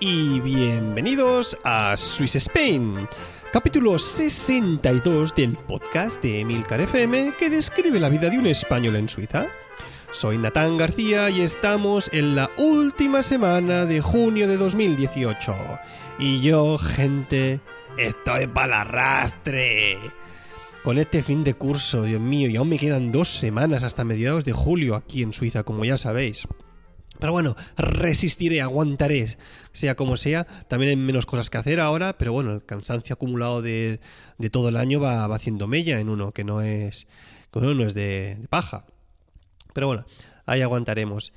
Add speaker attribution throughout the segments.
Speaker 1: y bienvenidos a Swiss Spain, capítulo 62 del podcast de Emilcar FM que describe la vida de un español en Suiza. Soy Natán García y estamos en la última semana de junio de 2018. Y yo, gente, estoy para arrastre. Con este fin de curso, Dios mío, y aún me quedan dos semanas hasta mediados de julio aquí en Suiza, como ya sabéis. Pero bueno, resistiré, aguantaré, sea como sea. También hay menos cosas que hacer ahora, pero bueno, el cansancio acumulado de, todo el año va, haciendo mella en uno, que no es, que no es de, paja. Pero bueno, ahí aguantaremos.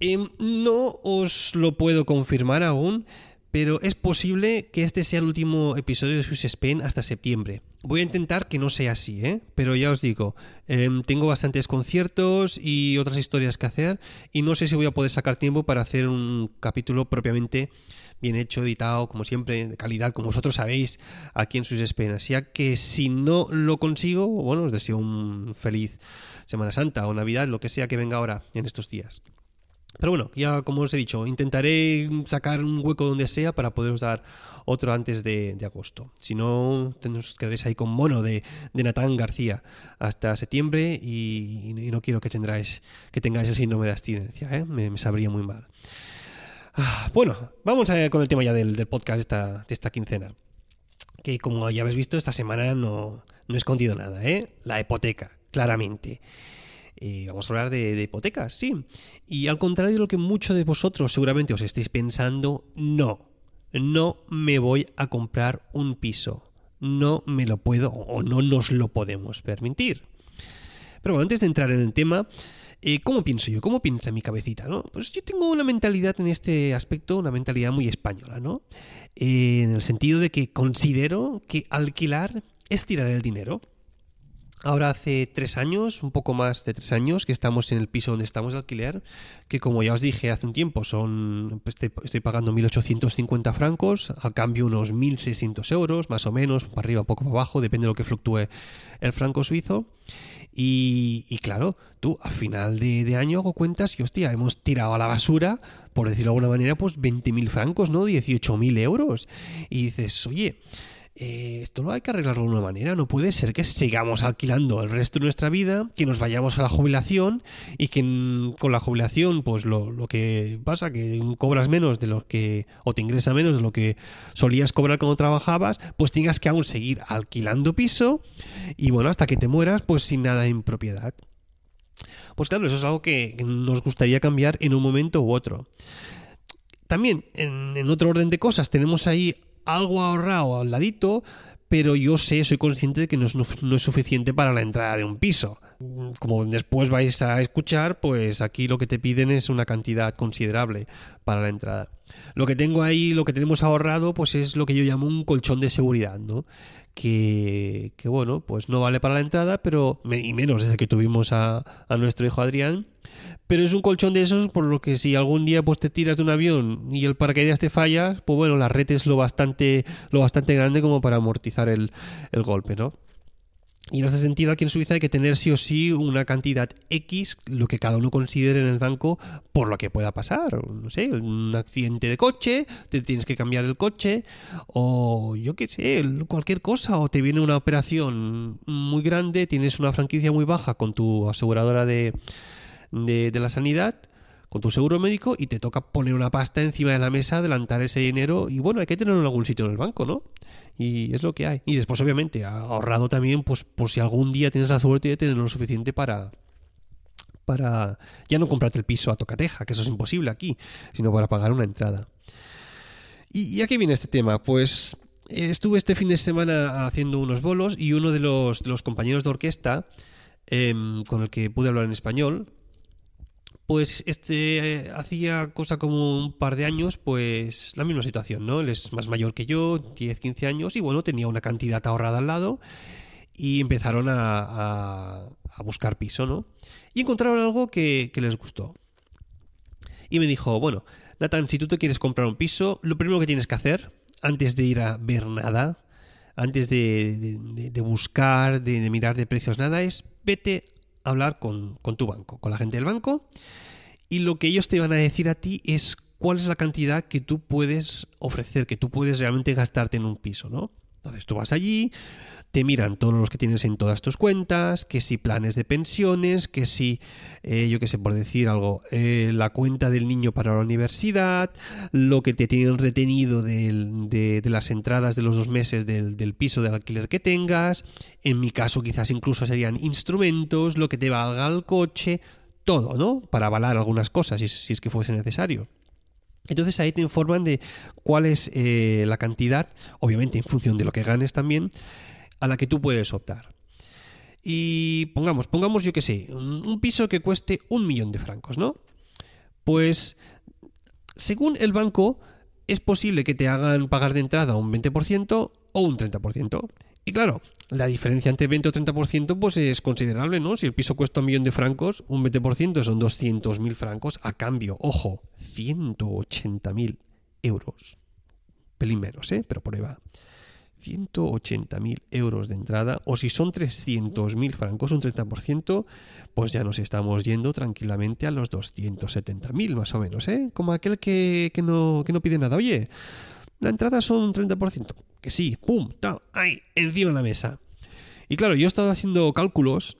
Speaker 1: Em, no os lo puedo confirmar aún, pero es posible que este sea el último episodio de Swiss Spain hasta septiembre. Voy a intentar que no sea así, ¿eh? pero ya os digo, em, tengo bastantes conciertos y otras historias que hacer y no sé si voy a poder sacar tiempo para hacer un capítulo propiamente bien hecho, editado, como siempre, de calidad, como vosotros sabéis, aquí en Swiss Spain. Así que si no lo consigo, bueno, os deseo un feliz Semana Santa o Navidad, lo que sea que venga ahora en estos días. Pero bueno, ya como os he dicho, intentaré sacar un hueco donde sea para poderos dar otro antes de, agosto. Si no, nos quedaréis ahí con mono de, de Natán García hasta septiembre y, no quiero que, tendráis, que tengáis el síndrome de abstinencia, ¿eh? me, sabría muy mal. Ah, bueno, vamos a, con el tema ya del, podcast esta, de esta quincena. Que como ya habéis visto, esta semana no, no he escondido nada, ¿eh? La hipoteca, claramente. Eh, vamos a hablar de, hipotecas, sí. Y al contrario de lo que muchos de vosotros seguramente os estéis pensando, no, no me voy a comprar un piso. No me lo puedo o no nos lo podemos permitir. Pero bueno, antes de entrar en el tema, eh, ¿cómo pienso yo? ¿Cómo piensa mi cabecita? ¿no? Pues yo tengo una mentalidad en este aspecto, una mentalidad muy española, ¿no? Eh, en el sentido de que considero que alquilar es tirar el dinero. Ahora hace tres años, un poco más de tres años, que estamos en el piso donde estamos de alquiler, que como ya os dije hace un tiempo, son pues, estoy pagando 1.850 francos, al cambio unos 1.600 euros, más o menos, para arriba, poco para abajo, depende de lo que fluctúe el franco suizo. Y, claro, tú a final de, de, año hago cuentas y hostia, hemos tirado a la basura, por decirlo de alguna manera, pues 20.000 francos, ¿no? 18.000 euros. Y dices, oye, eh, esto lo hay que arreglarlo de una manera. No puede ser que sigamos alquilando el resto de nuestra vida, que nos vayamos a la jubilación y que con la jubilación, pues lo, lo, que pasa, que cobras menos de lo que, o te ingresa menos de lo que solías cobrar cuando trabajabas, pues tengas que aún seguir alquilando piso y bueno, hasta que te mueras, pues sin nada en propiedad. Pues claro, eso es algo que nos gustaría cambiar en un momento u otro. También, en otro orden de cosas, tenemos ahí algo ahorrado al ladito, pero yo sé, soy consciente de que no es, suficiente para la entrada de un piso. Como después vais a escuchar, pues aquí lo que te piden es una cantidad considerable para la entrada. Lo que tengo ahí, lo que tenemos ahorrado, pues es lo que yo llamo un colchón de seguridad, ¿no? Que, que bueno, pues no vale para la entrada, pero y menos desde que tuvimos a, nuestro hijo Adrián, pero es un colchón de esos por lo que si algún día pues te tiras de un avión y el paracaídas te fallas, pues bueno, la red es lo bastante, lo bastante grande como para amortizar el, el golpe, ¿no? Y en ese sentido, aquí en Suiza hay que tener sí o sí una cantidad X, lo que cada uno considere en el banco, por lo que pueda pasar. No sé, un accidente de coche, te tienes que cambiar el coche, o yo qué sé, cualquier cosa, o te viene una operación muy grande, tienes una franquicia muy baja con tu aseguradora de, de, la sanidad con tu seguro médico y te toca poner una pasta encima de la mesa, adelantar ese dinero y bueno, hay que tenerlo en algún sitio en el banco, ¿no? Y es lo que hay. Y después, obviamente, ahorrado también, pues por si algún día tienes la suerte de tener lo suficiente para para ya no comprarte el piso a tocateja, que eso es imposible aquí, sino para pagar una entrada. ¿Y, a qué viene este tema? Pues eh, estuve este fin de semana haciendo unos bolos y uno de los, compañeros de orquesta em, con el que pude hablar en español, pues este hacía cosa como un par de años, pues la misma situación, ¿no? Él es más mayor que yo, 10, 15 años, y bueno, tenía una cantidad ahorrada al lado. y empezaron a, buscar piso, ¿no? Y encontraron algo que, les gustó. Y me dijo, bueno, Nathan, si tú te quieres comprar un piso, lo primero que tienes que hacer, antes de ir a ver nada, antes de, buscar, de, mirar de precios, nada, es vete hablar con, con tu banco, con la gente del banco, y lo que ellos te van a decir a ti es cuál es la cantidad que tú puedes ofrecer, que tú puedes realmente gastarte en un piso, ¿no? Entonces tú vas allí, te miran todos los que tienes en todas tus cuentas, que si planes de pensiones, que si, eh, yo qué sé, por decir algo, eh, la cuenta del niño para la universidad, lo que te tienen retenido de, las entradas de los dos meses del, piso de alquiler que tengas, en mi caso quizás incluso serían instrumentos, lo que te valga el coche, todo, ¿no? Para avalar algunas cosas, si, es que fuese necesario. Entonces ahí te informan de cuál es eh, la cantidad, obviamente en función de lo que ganes también, a la que tú puedes optar. Y pongamos, pongamos yo que sé, un piso que cueste un millón de francos, ¿no? Pues, según el banco, es posible que te hagan pagar de entrada un 20% o un 30%. Y claro, la diferencia entre 20 o 30% pues es considerable, ¿no? Si el piso cuesta un millón de francos, un 20% son 200.000 francos a cambio, ojo, 180.000 euros. Pelín menos, ¿eh? Pero va. 180.000 euros de entrada, o si son 300.000 francos, un 30%, pues ya nos estamos yendo tranquilamente a los 270.000 más o menos, ¿eh? Como aquel que, no, que no pide nada. Oye, la entrada son un 30%. Que sí, pum, ta, ahí, encima de la mesa. Y claro, yo he estado haciendo cálculos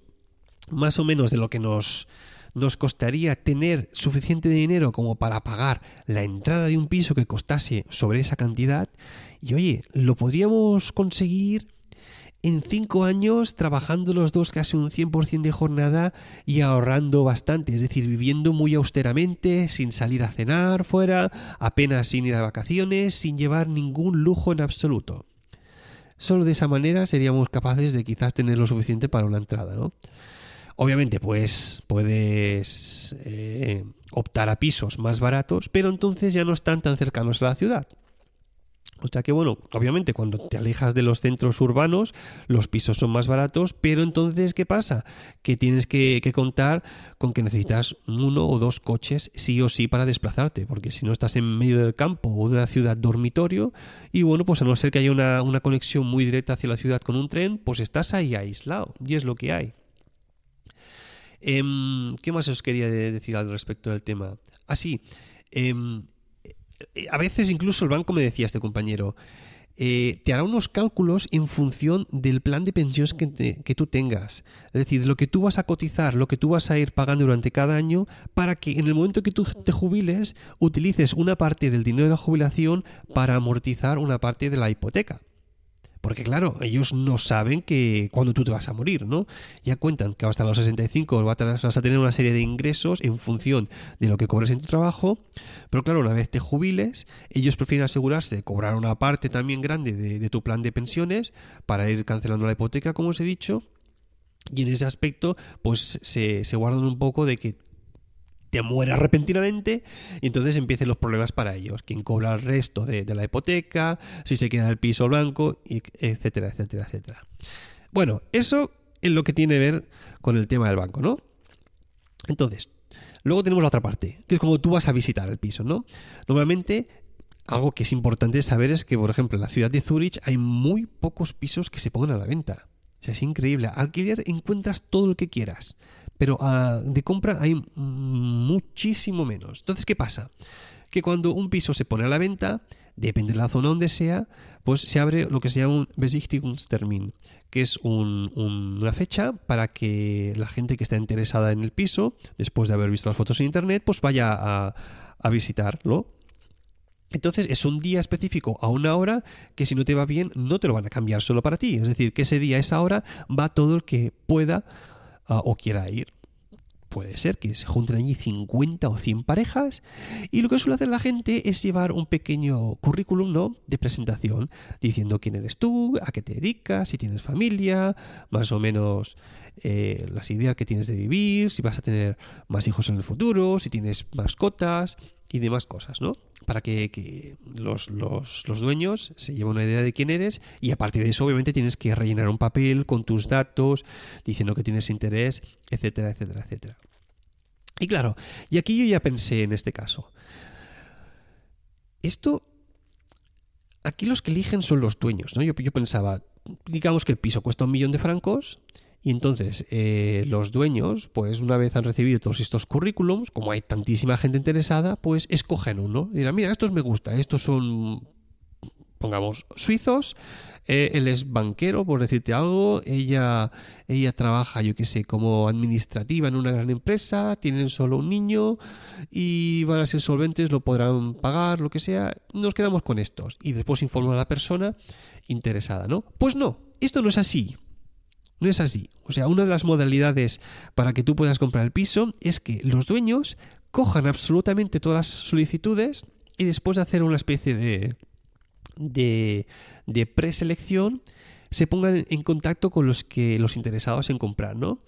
Speaker 1: más o menos de lo que nos nos costaría tener suficiente dinero como para pagar la entrada de un piso que costase sobre esa cantidad. Y oye, lo podríamos conseguir en cinco años trabajando los dos casi un 100% de jornada y ahorrando bastante, es decir, viviendo muy austeramente, sin salir a cenar fuera, apenas sin ir a vacaciones, sin llevar ningún lujo en absoluto. Solo de esa manera seríamos capaces de quizás tener lo suficiente para una entrada, ¿no? Obviamente, pues puedes eh, optar a pisos más baratos, pero entonces ya no están tan cercanos a la ciudad. O sea que bueno, obviamente cuando te alejas de los centros urbanos, los pisos son más baratos, pero entonces ¿qué pasa? Que tienes que, contar con que necesitas uno o dos coches sí o sí para desplazarte, porque si no estás en medio del campo o de una ciudad dormitorio, y bueno, pues a no ser que haya una, conexión muy directa hacia la ciudad con un tren, pues estás ahí aislado, y es lo que hay. Em, ¿Qué más os quería decir al respecto del tema? Así, ah, eh, a veces incluso el banco me decía, este compañero, eh, te hará unos cálculos en función del plan de pensiones que, que, tú tengas. Es decir, lo que tú vas a cotizar, lo que tú vas a ir pagando durante cada año, para que en el momento que tú te jubiles, utilices una parte del dinero de la jubilación para amortizar una parte de la hipoteca. Porque claro, ellos no saben que cuando tú te vas a morir, ¿no? Ya cuentan que hasta los 65 vas a tener una serie de ingresos en función de lo que cobres en tu trabajo, pero claro, una vez te jubiles, ellos prefieren asegurarse de cobrar una parte también grande de, tu plan de pensiones para ir cancelando la hipoteca, como os he dicho, y en ese aspecto, pues se, se, guardan un poco de que te repentinamente y entonces empiecen los problemas para ellos. Quién cobra el resto de, la hipoteca, si se queda el piso blanco, etcétera, etcétera, etcétera. Bueno, eso es lo que tiene que ver con el tema del banco, ¿no? Entonces, luego tenemos la otra parte, que es como tú vas a visitar el piso, ¿no? Normalmente algo que es importante saber es que, por ejemplo, en la ciudad de Zurich hay muy pocos pisos que se pongan a la venta. O sea, es increíble. Alquiler encuentras todo lo que quieras pero ah, de compra hay muchísimo menos. Entonces, ¿qué pasa? Que cuando un piso se pone a la venta, depende de la zona donde sea, pues se abre lo que se llama un Besichtigungstermin, que es una fecha para que la gente que está interesada en el piso, después de haber visto las fotos en internet, pues vaya a, a visitarlo. Entonces es un día específico a una hora que si no te va bien no te lo van a cambiar solo para ti. Es decir, que ese día, esa hora, va todo el que pueda Ah, o quiera ir. Puede ser que se junten allí 50 o 100 parejas y lo que suele hacer la gente es llevar un pequeño currículum ¿no? de presentación diciendo quién eres tú, a qué te dedicas, si tienes familia, más o menos eh, las ideas que tienes de vivir, si vas a tener más hijos en el futuro, si tienes mascotas y demás cosas, ¿no? Para que, los, los, los, dueños se lleven una idea de quién eres y a partir de eso obviamente tienes que rellenar un papel con tus datos, diciendo que tienes interés, etcétera, etcétera, etcétera. Y claro, y aquí yo ya pensé en este caso. Esto, aquí los que eligen son los dueños, ¿no? Yo, yo pensaba, digamos que el piso cuesta un millón de francos y entonces eh, los dueños, pues una vez han recibido todos estos currículums, como hay tantísima gente interesada, pues escogen uno. Dirán, mira, estos me gustan, estos son, pongamos, suizos, eh, él es banquero, por decirte algo, ella, ella trabaja, yo qué sé, como administrativa en una gran empresa, tienen solo un niño y van a ser solventes, lo podrán pagar, lo que sea. Nos quedamos con estos y después informa a la persona interesada, ¿no? Pues no, esto no es así. No es así. O sea, una de las modalidades para que tú puedas comprar el piso es que los dueños cojan absolutamente todas las solicitudes y después de hacer una especie de, de, de preselección se pongan en contacto con los que los interesados en comprar, ¿no?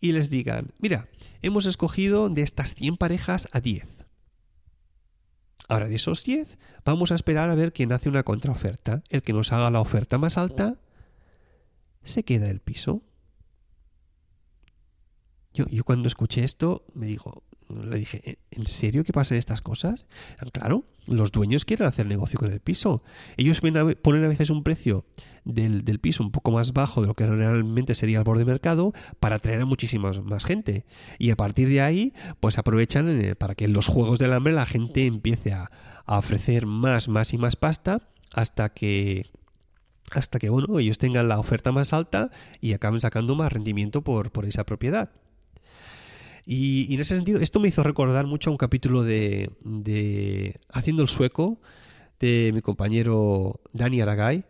Speaker 1: Y les digan, mira, hemos escogido de estas 100 parejas a 10. Ahora de esos 10, vamos a esperar a ver quién hace una contraoferta. El que nos haga la oferta más alta se queda el piso. Yo, yo cuando escuché esto me dijo, le dije, ¿en serio que pasan estas cosas? Claro, los dueños quieren hacer negocio con el piso. Ellos ponen a veces un precio del, del, piso un poco más bajo de lo que realmente sería el borde de mercado para atraer a muchísima más gente. Y a partir de ahí, pues aprovechan para que en los juegos del hambre la gente empiece a, a ofrecer más, más y más pasta hasta que hasta que bueno, ellos tengan la oferta más alta y acaben sacando más rendimiento por, por esa propiedad. Y, en ese sentido, esto me hizo recordar mucho a un capítulo de, de Haciendo el Sueco de mi compañero Dani Aragay,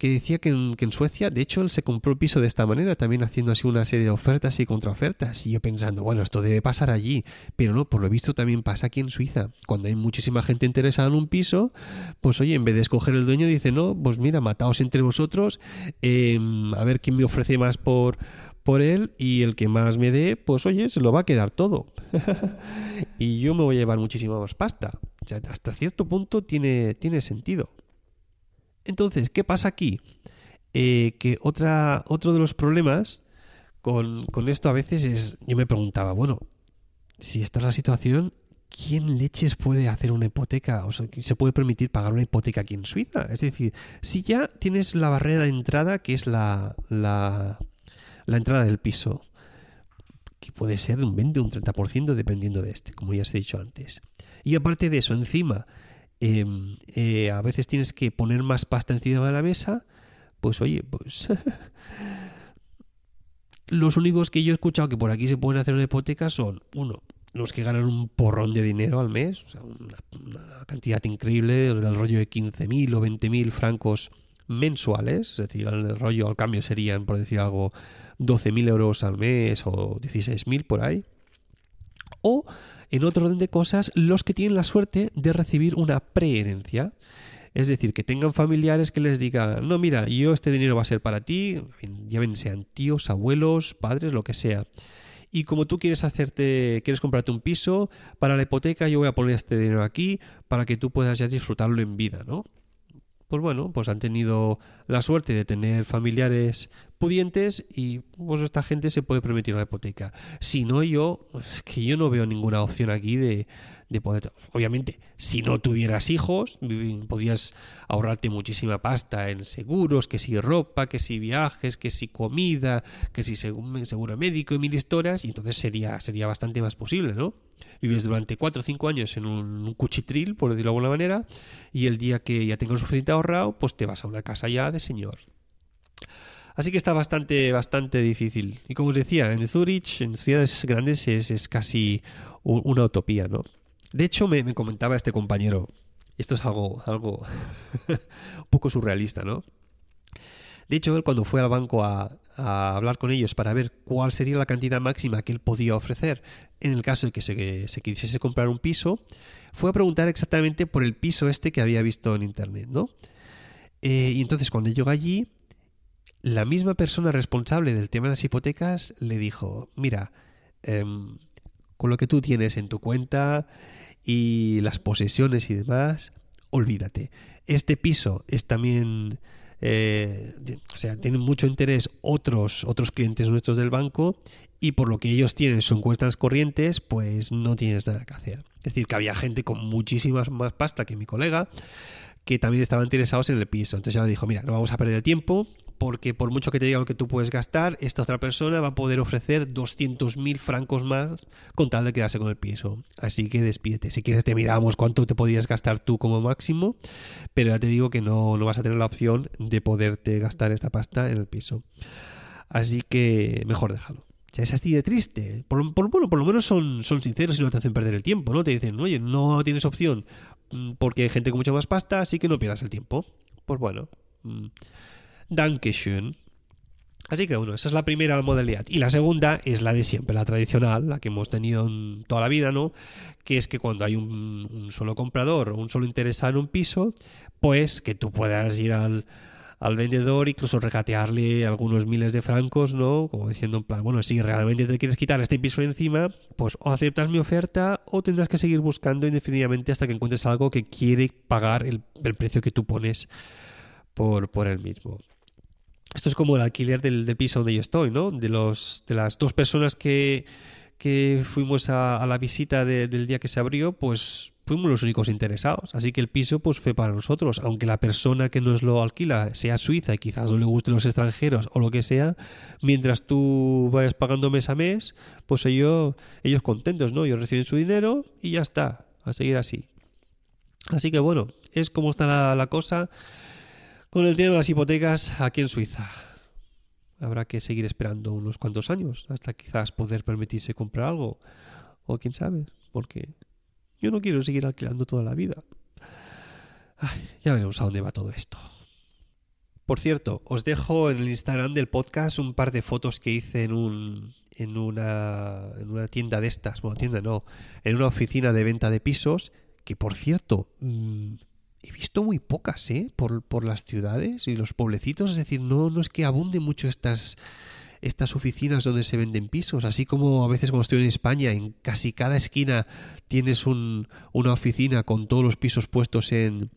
Speaker 1: que decía que en, Suecia, de hecho, él se compró el piso de esta manera, también haciendo así una serie de ofertas y contraofertas. Y yo pensando, bueno, esto debe pasar allí, pero no, por lo visto también pasa aquí en Suiza. Cuando hay muchísima gente interesada en un piso, pues oye, en vez de escoger el dueño, dice, no, pues mira, mataos entre vosotros, em, a ver quién me ofrece más por, por él y el que más me dé, pues oye, se lo va a quedar todo. y yo me voy a llevar muchísima más pasta. O sea, hasta cierto punto tiene, tiene sentido. Entonces, ¿qué pasa aquí? Eh, que otra, otro de los problemas con, esto a veces es, yo me preguntaba, bueno, si esta es la situación, ¿quién leches puede hacer una hipoteca? O sea, se puede permitir pagar una hipoteca aquí en Suiza? Es decir, si ya tienes la barrera de entrada, que es la, la, la entrada del piso, que puede ser un 20 o un 30% dependiendo de este, como ya os he dicho antes. Y aparte de eso, encima, Em, eh, a veces tienes que poner más pasta encima de la mesa, pues oye, pues los únicos que yo he escuchado que por aquí se pueden hacer una hipoteca son, uno, los que ganan un porrón de dinero al mes, o sea, una, cantidad increíble, del rollo de 15.000 o 20.000 francos mensuales, es decir, el rollo al cambio serían, por decir algo, 12.000 euros al mes o 16.000 por ahí. O en otro orden de cosas, los que tienen la suerte de recibir una preherencia. Es decir, que tengan familiares que les digan, no, mira, yo este dinero va a ser para ti, ya ven, sean tíos, abuelos, padres, lo que sea. Y como tú quieres hacerte, quieres comprarte un piso, para la hipoteca yo voy a poner este dinero aquí para que tú puedas ya disfrutarlo en vida, ¿no? Pues bueno, pues han tenido la suerte de tener familiares pudientes y pues esta gente se puede permitir una hipoteca. Si no, yo, es que yo no veo ninguna opción aquí de, de poder... Obviamente, si no tuvieras hijos, podías ahorrarte muchísima pasta en seguros, que si ropa, que si viajes, que si comida, que si seguro médico y mil historias, y entonces sería, sería bastante más posible, ¿no? Vives durante cuatro o cinco años en un, cuchitril, por decirlo de alguna manera, y el día que ya tengas suficiente ahorrado, pues te vas a una casa ya de señor. Así que está bastante, bastante difícil. Y como os decía, en Zurich, en ciudades grandes, es, casi una utopía, ¿no? De hecho, me, comentaba este compañero, esto es algo, algo un poco surrealista, ¿no? De hecho, él cuando fue al banco a, hablar con ellos para ver cuál sería la cantidad máxima que él podía ofrecer en el caso de que se, se quisiese comprar un piso, fue a preguntar exactamente por el piso este que había visto en internet, ¿no? Eh, y entonces cuando llegó allí, la misma persona responsable del tema de las hipotecas le dijo, mira, em, con lo que tú tienes en tu cuenta y las posesiones y demás, olvídate. Este piso es también... Eh, o sea, tienen mucho interés otros, otros clientes nuestros del banco y por lo que ellos tienen son cuentas corrientes, pues no tienes nada que hacer. Es decir, que había gente con muchísima más pasta que mi colega que también estaban interesados en el piso. Entonces ya le dijo, mira, no vamos a perder el tiempo porque por mucho que te diga lo que tú puedes gastar, esta otra persona va a poder ofrecer 200.000 francos más con tal de quedarse con el piso. Así que despídete. Si quieres te miramos cuánto te podrías gastar tú como máximo, pero ya te digo que no, no vas a tener la opción de poderte gastar esta pasta en el piso. Así que mejor déjalo sea, es así de triste. Por, por, bueno, por lo menos son, son sinceros y no te hacen perder el tiempo, ¿no? Te dicen, oye, no tienes opción mm, porque hay gente con mucha más pasta, así que no pierdas el tiempo. Pues bueno, mm, Dankeschön. Así que bueno, esa es la primera modalidad. Y la segunda es la de siempre, la tradicional, la que hemos tenido en toda la vida, ¿no? Que es que cuando hay un, un solo comprador o un solo interesado en un piso, pues que tú puedas ir al, al vendedor, incluso regatearle algunos miles de francos, ¿no? Como diciendo en plan, bueno, si realmente te quieres quitar este piso encima, pues o aceptas mi oferta o tendrás que seguir buscando indefinidamente hasta que encuentres algo que quiere pagar el, precio que tú pones por, por él mismo. Esto es como el alquiler del, piso donde yo estoy, ¿no? De, los, de las dos personas que, que fuimos a, la visita del día que se abrió, pues fuimos los únicos interesados. Así que el piso pues fue para nosotros. Aunque la persona que nos lo alquila sea suiza y quizás no le gusten los extranjeros o lo que sea, mientras tú vayas pagando mes a mes, pues ellos, ellos contentos, ¿no? Ellos reciben su dinero y ya está. A seguir así. Así que bueno, es como está la, cosa con el tema de las hipotecas aquí en Suiza. Habrá que seguir esperando unos cuantos años hasta quizás poder permitirse comprar algo. O quién sabe, porque yo no quiero seguir alquilando toda la vida. ya veremos a dónde va todo esto. Por cierto, os dejo en el Instagram del podcast un par de fotos que hice en un en una, en una tienda de estas, bueno, tienda no, en una oficina de venta de pisos, que por cierto, mm, he visto muy pocas, ¿eh? Por, por las ciudades y los pueblecitos, es decir, no, no es que abunde mucho estas estas oficinas donde se venden pisos, así como a veces cuando estoy en España, en casi cada esquina tienes un, una oficina con todos los pisos puestos en,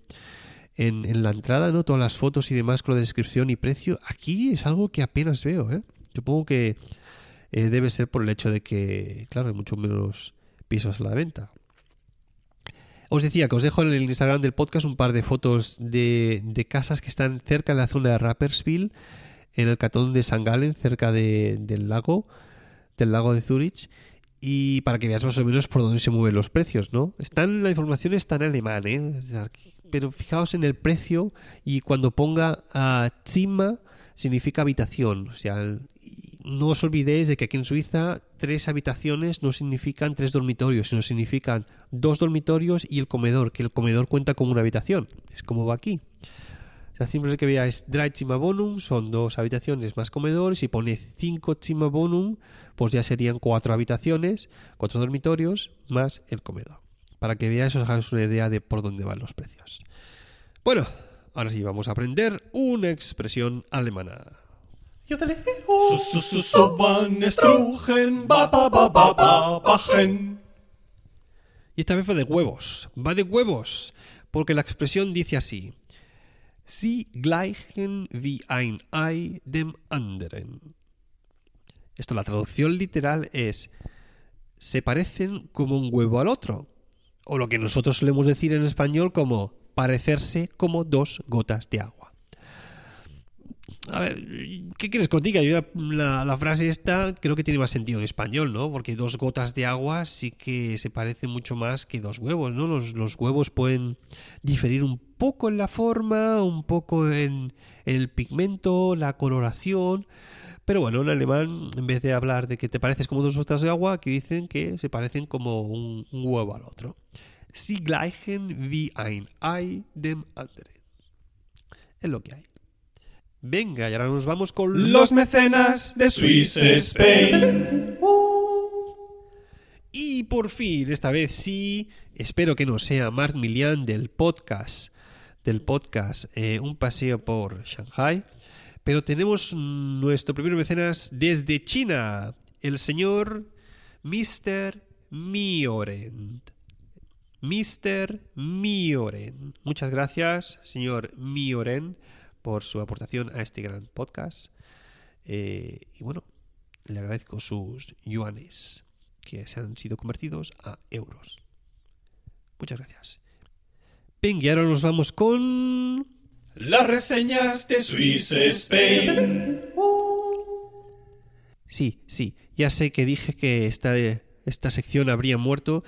Speaker 1: en, la entrada, ¿no? Todas las fotos y demás con la descripción y precio. Aquí es algo que apenas veo, ¿eh? Supongo que eh, debe ser por el hecho de que, claro, hay mucho menos pisos a la venta. Os decía que os dejo en el Instagram del podcast un par de fotos de, de casas que están cerca de la zona de Rappersville en el catón de San Galen, cerca del lago, del lago de Zurich, y para que veas más o menos por dónde se mueven los precios, ¿no? Están, la información está en alemán, ¿eh? Pero fijaos en el precio y cuando ponga a Zimmer significa habitación, o sea, no os olvidéis de que aquí en Suiza tres habitaciones no significan tres dormitorios, sino significan dos dormitorios y el comedor, que el comedor cuenta como una habitación. Es como va aquí. O sea, siempre que veáis Drei Bonum son dos habitaciones más comedor. Si pone 5 Bonum, pues ya serían cuatro habitaciones, cuatro dormitorios más el comedor. Para que veáis, os hagáis una idea de por dónde van los precios. Bueno, ahora sí vamos a aprender una expresión alemana. Y esta vez va de huevos. Va de huevos. Porque la expresión dice así. Sie gleichen wie ein Ei dem anderen. Esto, la traducción literal es se parecen como un huevo al otro. O lo que nosotros solemos decir en español como parecerse como dos gotas de agua. A ver, ¿qué quieres que? Yo la, frase esta creo que tiene más sentido en español, ¿no? Porque dos gotas de agua sí que se parecen mucho más que dos huevos, ¿no? Los, huevos pueden diferir un poco en la forma, un poco en, el pigmento, la coloración. Pero bueno, en alemán, en vez de hablar de que te pareces como dos gotas de agua, aquí dicen que se parecen como un, un huevo al otro. Sie gleichen wie ein Ei dem anderen. Es lo que hay. Venga, y ahora nos vamos con
Speaker 2: los mecenas de Swiss Spain.
Speaker 1: Y por fin, esta vez sí, espero que no sea Mark Milian del podcast, del podcast eh, Un paseo por Shanghai, Pero tenemos nuestro primer mecenas desde China, el señor Mr. Miorent. Mr. Mioren. Muchas gracias, señor Mioren, por su aportación a este gran podcast. Eh, y bueno, le agradezco sus yuanes que se han sido convertidos a euros. Muchas gracias. Venga, y ahora nos vamos con...
Speaker 2: Las reseñas de Swiss Spain.
Speaker 1: Sí, sí, ya sé que dije que esta, esta sección habría muerto,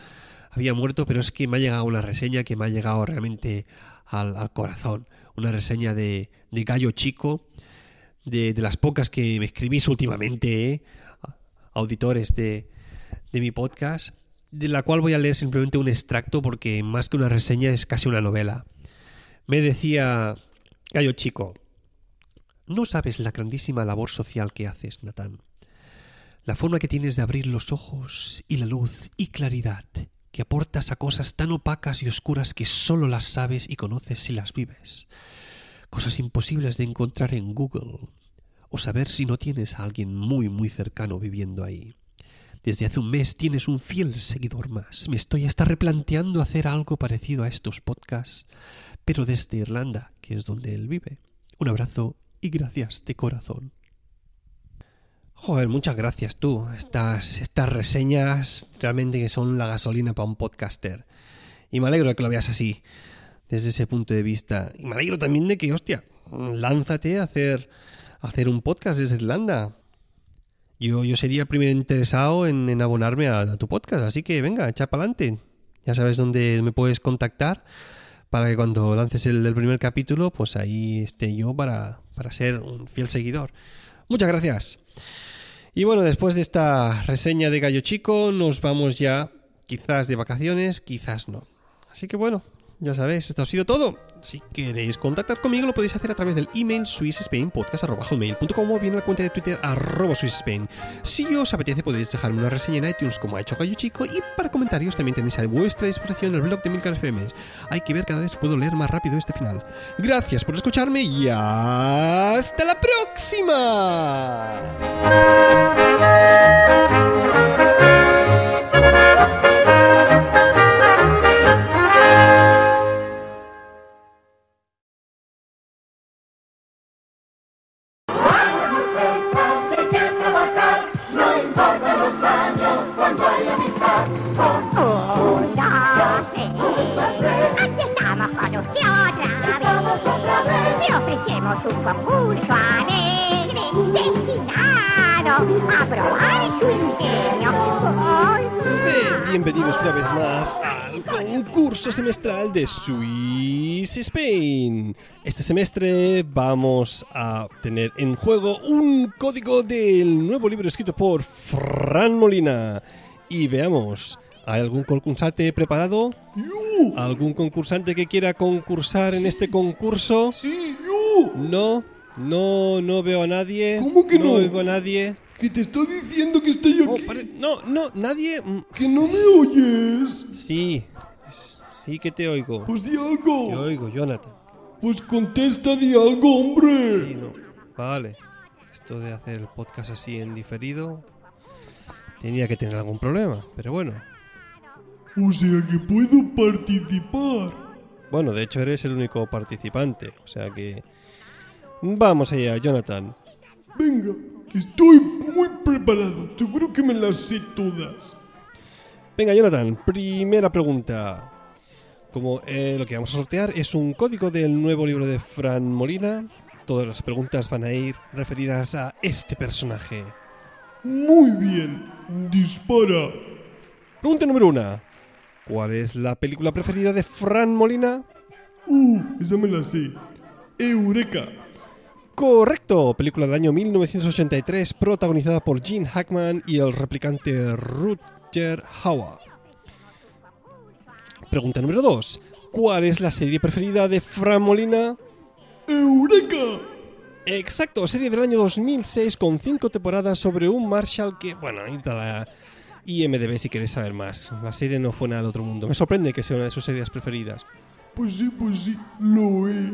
Speaker 1: había muerto, pero es que me ha llegado una reseña que me ha llegado realmente al, corazón. Una reseña de, de Gallo Chico, de, de, las pocas que me escribís últimamente, ¿eh? auditores de, de mi podcast, de la cual voy a leer simplemente un extracto porque más que una reseña es casi una novela. Me decía Gallo Chico, no sabes la grandísima labor social que haces, Natán. La forma que tienes de abrir los ojos y la luz y claridad que aportas a cosas tan opacas y oscuras que solo las sabes y conoces si las vives. Cosas imposibles de encontrar en Google o saber si no tienes a alguien muy muy cercano viviendo ahí. Desde hace un mes tienes un fiel seguidor más. Me estoy hasta replanteando hacer algo parecido a estos podcasts, pero desde Irlanda, que es donde él vive. Un abrazo y gracias de corazón. Joder, muchas gracias tú. Estas, estas reseñas realmente que son la gasolina para un podcaster. Y me alegro de que lo veas así, desde ese punto de vista. Y me alegro también de que, hostia, lánzate a hacer, a hacer un podcast desde Irlanda. Yo, yo sería el primer interesado en, abonarme a, tu podcast, así que venga, echa para adelante. Ya sabes dónde me puedes contactar para que cuando lances el, primer capítulo, pues ahí esté yo para, para ser un fiel seguidor. Muchas gracias. Y bueno, después de esta reseña de Gallo Chico, nos vamos ya quizás de vacaciones, quizás no. Así que bueno, ya sabéis, esto ha sido todo. Si queréis contactar conmigo, lo podéis hacer a través del email swissspainpodcast.com o bien en la cuenta de Twitter arroba. Si os apetece, podéis dejarme una reseña en iTunes como ha hecho Gallo Chico y para comentarios también tenéis a vuestra disposición el blog de Milcar FM. Hay que ver cada vez puedo leer más rápido este final. Gracias por escucharme y hasta la próxima.
Speaker 3: Un
Speaker 1: una vez más al concurso semestral de Swiss Spain. Este semestre vamos a tener en juego un código del nuevo libro escrito por Fran Molina. Y veamos, ¿hay algún concursante preparado? ¿Algún concursante que quiera concursar en este concurso?
Speaker 4: Sí,
Speaker 1: no, no, no veo a nadie.
Speaker 4: ¿Cómo que no?
Speaker 1: No oigo a nadie.
Speaker 4: Que te está diciendo que estoy aquí.
Speaker 1: No, no, nadie. Mm.
Speaker 4: Que no me oyes.
Speaker 1: Sí, sí que te oigo.
Speaker 4: Pues di algo.
Speaker 1: Te oigo, Jonathan.
Speaker 4: Pues contesta, di algo, hombre.
Speaker 1: Sí, no. Vale. Esto de hacer el podcast así en diferido. Tenía que tener algún problema, pero bueno.
Speaker 4: O sea que puedo participar.
Speaker 1: Bueno, de hecho eres el único participante, o sea que Vamos allá, Jonathan.
Speaker 4: Venga, estoy muy preparado. Seguro que me las sé todas.
Speaker 1: Venga, Jonathan, primera pregunta. Como eh, lo que vamos a sortear es un código del nuevo libro de Fran Molina, todas las preguntas van a ir referidas a este personaje.
Speaker 4: Muy bien, dispara.
Speaker 1: Pregunta número una. ¿Cuál es la película preferida de Fran Molina?
Speaker 4: Uh, esa me la sé. Eureka.
Speaker 1: Correcto, película del año 1983 protagonizada por Gene Hackman y el replicante Rutger Hauer. Pregunta número 2. ¿Cuál es la serie preferida de Fran Molina?
Speaker 4: ¡Eureka!
Speaker 1: Exacto, serie del año 2006 con 5 temporadas sobre un Marshall que, bueno, ahí está la IMDB si quieres saber más. La serie no fue nada del otro mundo. Me sorprende que sea una de sus series preferidas.
Speaker 4: Pues sí, pues sí, lo es.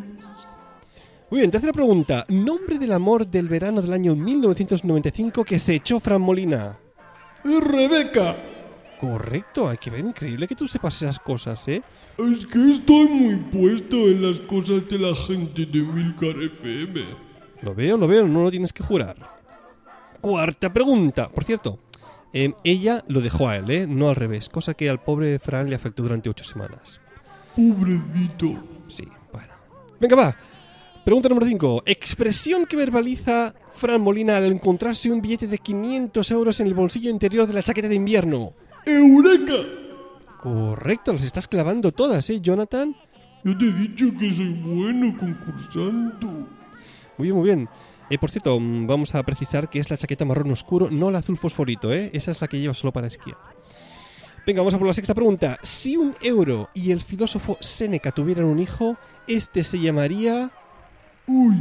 Speaker 1: Muy bien, tercera pregunta. Nombre del amor del verano del año 1995 que se echó Fran Molina.
Speaker 4: Rebeca.
Speaker 1: Correcto, hay que ver, increíble que tú sepas esas cosas, ¿eh?
Speaker 4: Es que estoy muy puesto en las cosas de la gente de Milcar FM.
Speaker 1: Lo veo, lo veo, no lo tienes que jurar. Cuarta pregunta. Por cierto, eh, ella lo dejó a él, ¿eh? No al revés, cosa que al pobre Fran le afectó durante ocho semanas.
Speaker 4: Pobrecito.
Speaker 1: Sí, bueno. Venga, va. Pregunta número 5. Expresión que verbaliza Fran Molina al encontrarse un billete de 500 euros en el bolsillo interior de la chaqueta de invierno.
Speaker 4: ¡Eureka!
Speaker 1: Correcto, las estás clavando todas, ¿eh, Jonathan?
Speaker 4: Yo te he dicho que soy bueno concursando.
Speaker 1: Muy bien, muy bien. Eh, por cierto, mm, vamos a precisar que es la chaqueta marrón oscuro, no la azul fosforito, ¿eh? Esa es la que lleva solo para esquiar. Venga, vamos a por la sexta pregunta. Si un euro y el filósofo Séneca tuvieran un hijo, este se llamaría...
Speaker 4: Uy,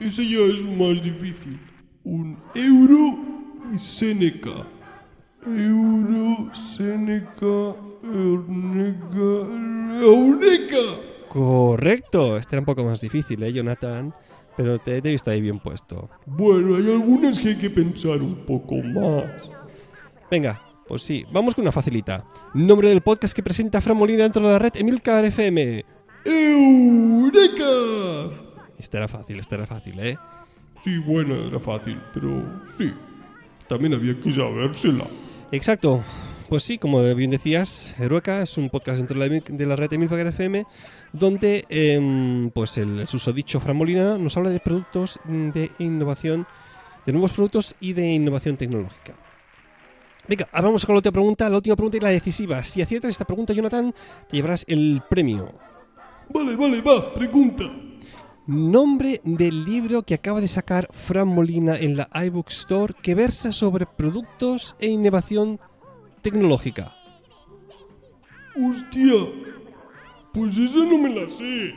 Speaker 4: ese ya es más difícil. Un euro y Seneca. Euro, Seneca, Eureka, Eureka.
Speaker 1: Correcto. Este era un poco más difícil, ¿eh, Jonathan? Pero te, te he visto ahí bien puesto.
Speaker 4: Bueno, hay algunas que hay que pensar un poco más.
Speaker 1: Venga, pues sí, vamos con una facilita. Nombre del podcast que presenta Fran Molina dentro de la red Emilcar FM.
Speaker 4: ¡Eureka!
Speaker 1: Este era fácil, este era fácil, ¿eh?
Speaker 4: Sí, bueno, era fácil, pero sí. También había que sabérsela.
Speaker 1: Exacto. Pues sí, como bien decías, Herueca es un podcast dentro de la, de la red de Milfagar FM donde em, pues el susodicho Fran Molina nos habla de productos de innovación, de nuevos productos y de innovación tecnológica. Venga, ahora vamos con la última pregunta, la última pregunta y la decisiva. Si aciertas esta pregunta, Jonathan, te llevarás el premio.
Speaker 4: Vale, vale, va, pregunta.
Speaker 1: Nombre del libro que acaba de sacar Fran Molina en la iBook Store que versa sobre productos e innovación tecnológica.
Speaker 4: Hostia, pues esa no me la sé.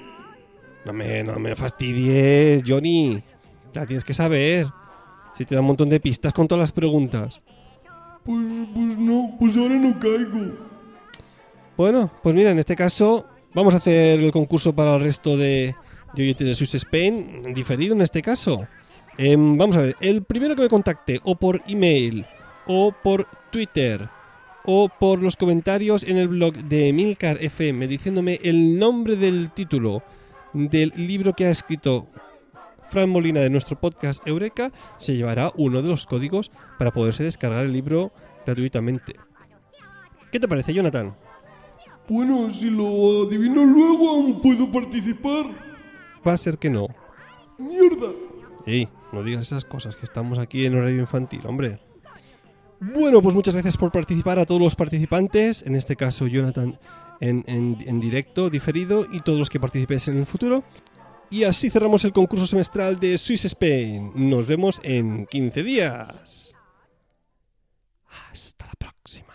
Speaker 1: No me, no me fastidies, Johnny. La tienes que saber. Si te da un montón de pistas con todas las preguntas.
Speaker 4: Pues, pues no, pues ahora no caigo.
Speaker 1: Bueno, pues mira, en este caso vamos a hacer el concurso para el resto de, de oyentes de Swiss Spain, diferido en este caso. Em, vamos a ver, el primero que me contacte, o por email, o por Twitter, o por los comentarios en el blog de Milcar FM diciéndome el nombre del título del libro que ha escrito Fran Molina de nuestro podcast Eureka, se llevará uno de los códigos para poderse descargar el libro gratuitamente. ¿Qué te parece, Jonathan?
Speaker 4: Bueno, si lo adivino luego, aún puedo participar.
Speaker 1: Va a ser que no.
Speaker 4: ¡Mierda!
Speaker 1: Ey, no digas esas cosas, que estamos aquí en horario infantil, hombre. Bueno, pues muchas gracias por participar a todos los participantes, en este caso Jonathan en, en- en directo, diferido, y todos los que participéis en el futuro. Y así cerramos el concurso semestral de Swiss Spain. Nos vemos en 15 días. Hasta la próxima.